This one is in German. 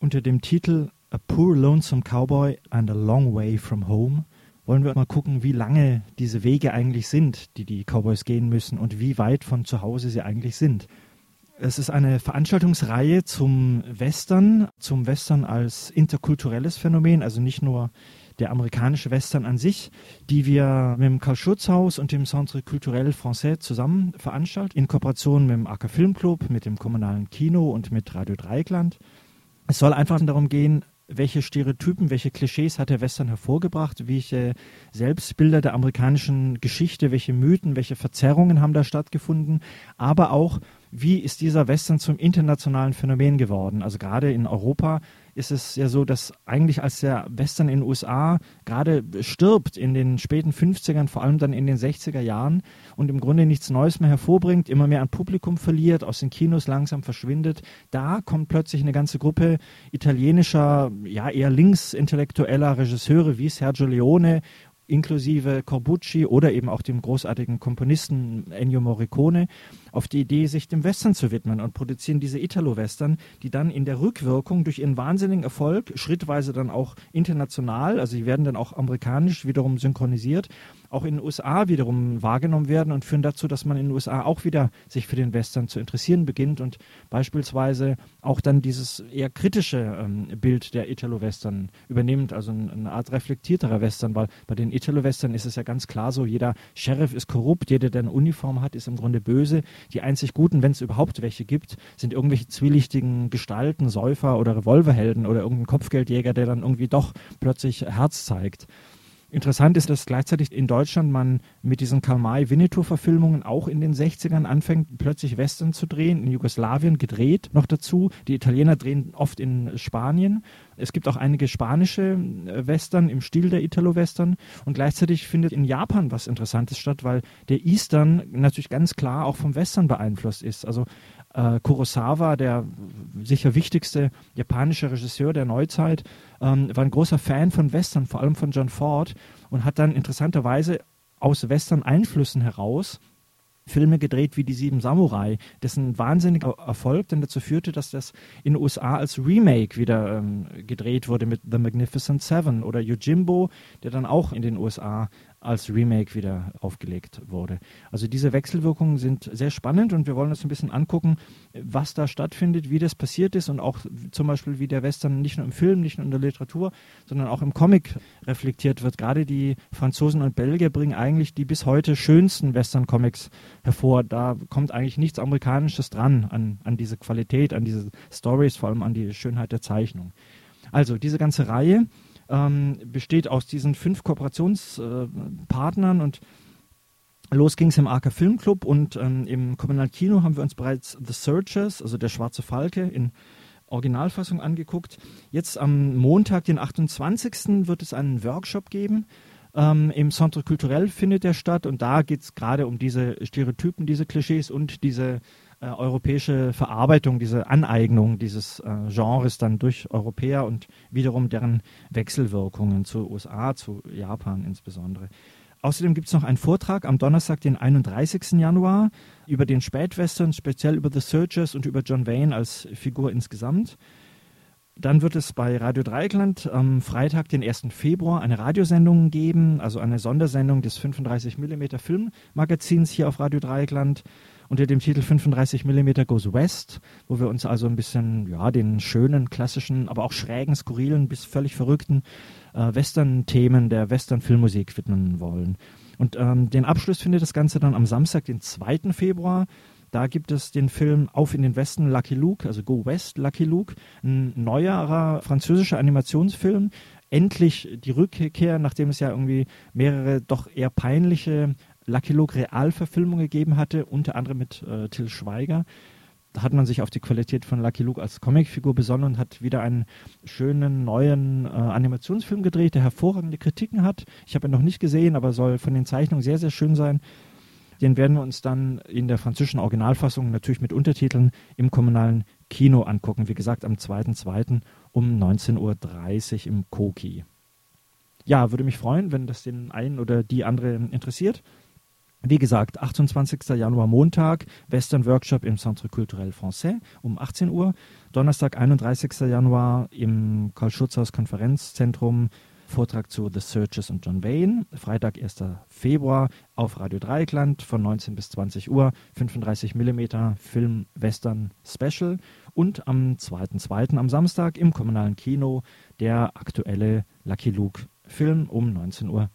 Unter dem Titel A Poor Lonesome Cowboy and a Long Way from Home wollen wir mal gucken, wie lange diese Wege eigentlich sind, die die Cowboys gehen müssen und wie weit von zu Hause sie eigentlich sind. Es ist eine Veranstaltungsreihe zum Western, zum Western als interkulturelles Phänomen, also nicht nur der amerikanische Western an sich, die wir mit dem Karl-Schurz-Haus und dem Centre Culturel Français zusammen veranstalten, in Kooperation mit dem Acker Filmclub, mit dem kommunalen Kino und mit Radio Dreieckland. Es soll einfach darum gehen, welche Stereotypen, welche Klischees hat der Western hervorgebracht, welche Selbstbilder der amerikanischen Geschichte, welche Mythen, welche Verzerrungen haben da stattgefunden, aber auch, wie ist dieser Western zum internationalen Phänomen geworden? Also gerade in Europa ist es ja so, dass eigentlich als der Western in den USA gerade stirbt in den späten 50ern, vor allem dann in den 60er Jahren und im Grunde nichts Neues mehr hervorbringt, immer mehr an Publikum verliert, aus den Kinos langsam verschwindet, da kommt plötzlich eine ganze Gruppe italienischer, ja eher linksintellektueller Regisseure wie Sergio Leone inklusive Corbucci oder eben auch dem großartigen Komponisten Ennio Morricone auf die Idee, sich dem Western zu widmen und produzieren diese Italo-Western, die dann in der Rückwirkung durch ihren wahnsinnigen Erfolg, schrittweise dann auch international, also sie werden dann auch amerikanisch wiederum synchronisiert, auch in den USA wiederum wahrgenommen werden und führen dazu, dass man in den USA auch wieder sich für den Western zu interessieren beginnt und beispielsweise auch dann dieses eher kritische ähm, Bild der Italo-Western übernimmt, also eine Art reflektierterer Western, weil bei den Italo-Western ist es ja ganz klar so, jeder Sheriff ist korrupt, jeder, der eine Uniform hat, ist im Grunde böse, die einzig Guten, wenn es überhaupt welche gibt, sind irgendwelche zwielichtigen Gestalten, Säufer oder Revolverhelden oder irgendein Kopfgeldjäger, der dann irgendwie doch plötzlich Herz zeigt. Interessant ist, dass gleichzeitig in Deutschland man mit diesen Karl-May-Winnetou-Verfilmungen auch in den 60ern anfängt, plötzlich Western zu drehen, in Jugoslawien gedreht noch dazu. Die Italiener drehen oft in Spanien. Es gibt auch einige spanische äh, Western im Stil der Italo-Western. Und gleichzeitig findet in Japan was Interessantes statt, weil der Eastern natürlich ganz klar auch vom Western beeinflusst ist. Also äh, Kurosawa, der sicher wichtigste japanische Regisseur der Neuzeit, ähm, war ein großer Fan von Western, vor allem von John Ford, und hat dann interessanterweise aus Western-Einflüssen heraus Filme gedreht wie Die Sieben Samurai, dessen wahnsinniger Erfolg dann dazu führte, dass das in den USA als Remake wieder ähm, gedreht wurde mit The Magnificent Seven oder Yojimbo, der dann auch in den USA als Remake wieder aufgelegt wurde. Also diese Wechselwirkungen sind sehr spannend und wir wollen uns ein bisschen angucken, was da stattfindet, wie das passiert ist und auch zum Beispiel, wie der Western nicht nur im Film, nicht nur in der Literatur, sondern auch im Comic reflektiert wird. Gerade die Franzosen und Belgier bringen eigentlich die bis heute schönsten Western-Comics hervor. Da kommt eigentlich nichts Amerikanisches dran an, an diese Qualität, an diese Stories, vor allem an die Schönheit der Zeichnung. Also diese ganze Reihe ähm, besteht aus diesen fünf Kooperationspartnern äh, und Los ging es im AK Filmclub und ähm, im Kommunalkino haben wir uns bereits The Searchers, also der Schwarze Falke, in Originalfassung angeguckt. Jetzt am Montag, den 28. wird es einen Workshop geben. Ähm, Im Centre Culturel findet der statt und da geht es gerade um diese Stereotypen, diese Klischees und diese äh, europäische Verarbeitung, diese Aneignung dieses äh, Genres dann durch Europäer und wiederum deren Wechselwirkungen zu USA, zu Japan insbesondere. Außerdem gibt es noch einen Vortrag am Donnerstag, den 31. Januar, über den Spätwestern, speziell über The Searchers und über John Wayne als Figur insgesamt. Dann wird es bei Radio Dreieckland am Freitag, den 1. Februar, eine Radiosendung geben, also eine Sondersendung des 35 mm Filmmagazins hier auf Radio Dreieckland unter dem Titel 35 mm Goes West, wo wir uns also ein bisschen ja, den schönen, klassischen, aber auch schrägen, skurrilen bis völlig verrückten äh, Western-Themen der Western-Filmmusik widmen wollen. Und ähm, den Abschluss findet das Ganze dann am Samstag, den 2. Februar. Da gibt es den Film Auf in den Westen Lucky Luke, also Go West Lucky Luke, ein neuerer französischer Animationsfilm. Endlich die Rückkehr, nachdem es ja irgendwie mehrere doch eher peinliche Lucky Luke Realverfilmung gegeben hatte, unter anderem mit äh, Till Schweiger. Da hat man sich auf die Qualität von Lucky Luke als Comicfigur besonnen und hat wieder einen schönen neuen äh, Animationsfilm gedreht, der hervorragende Kritiken hat. Ich habe ihn noch nicht gesehen, aber soll von den Zeichnungen sehr, sehr schön sein. Den werden wir uns dann in der französischen Originalfassung natürlich mit Untertiteln im kommunalen Kino angucken. Wie gesagt, am 2.2. um 19.30 Uhr im Koki. Ja, würde mich freuen, wenn das den einen oder die andere interessiert. Wie gesagt, 28. Januar Montag, Western Workshop im Centre Culturel Français um 18 Uhr. Donnerstag, 31. Januar im Karl-Schutzhaus Konferenzzentrum Vortrag zu The Searches und John Wayne. Freitag, 1. Februar auf Radio Dreieckland von 19 bis 20 Uhr. 35 mm Film Western Special. Und am 2.2. am Samstag im kommunalen Kino der aktuelle Lucky Luke Film um 19.30 Uhr.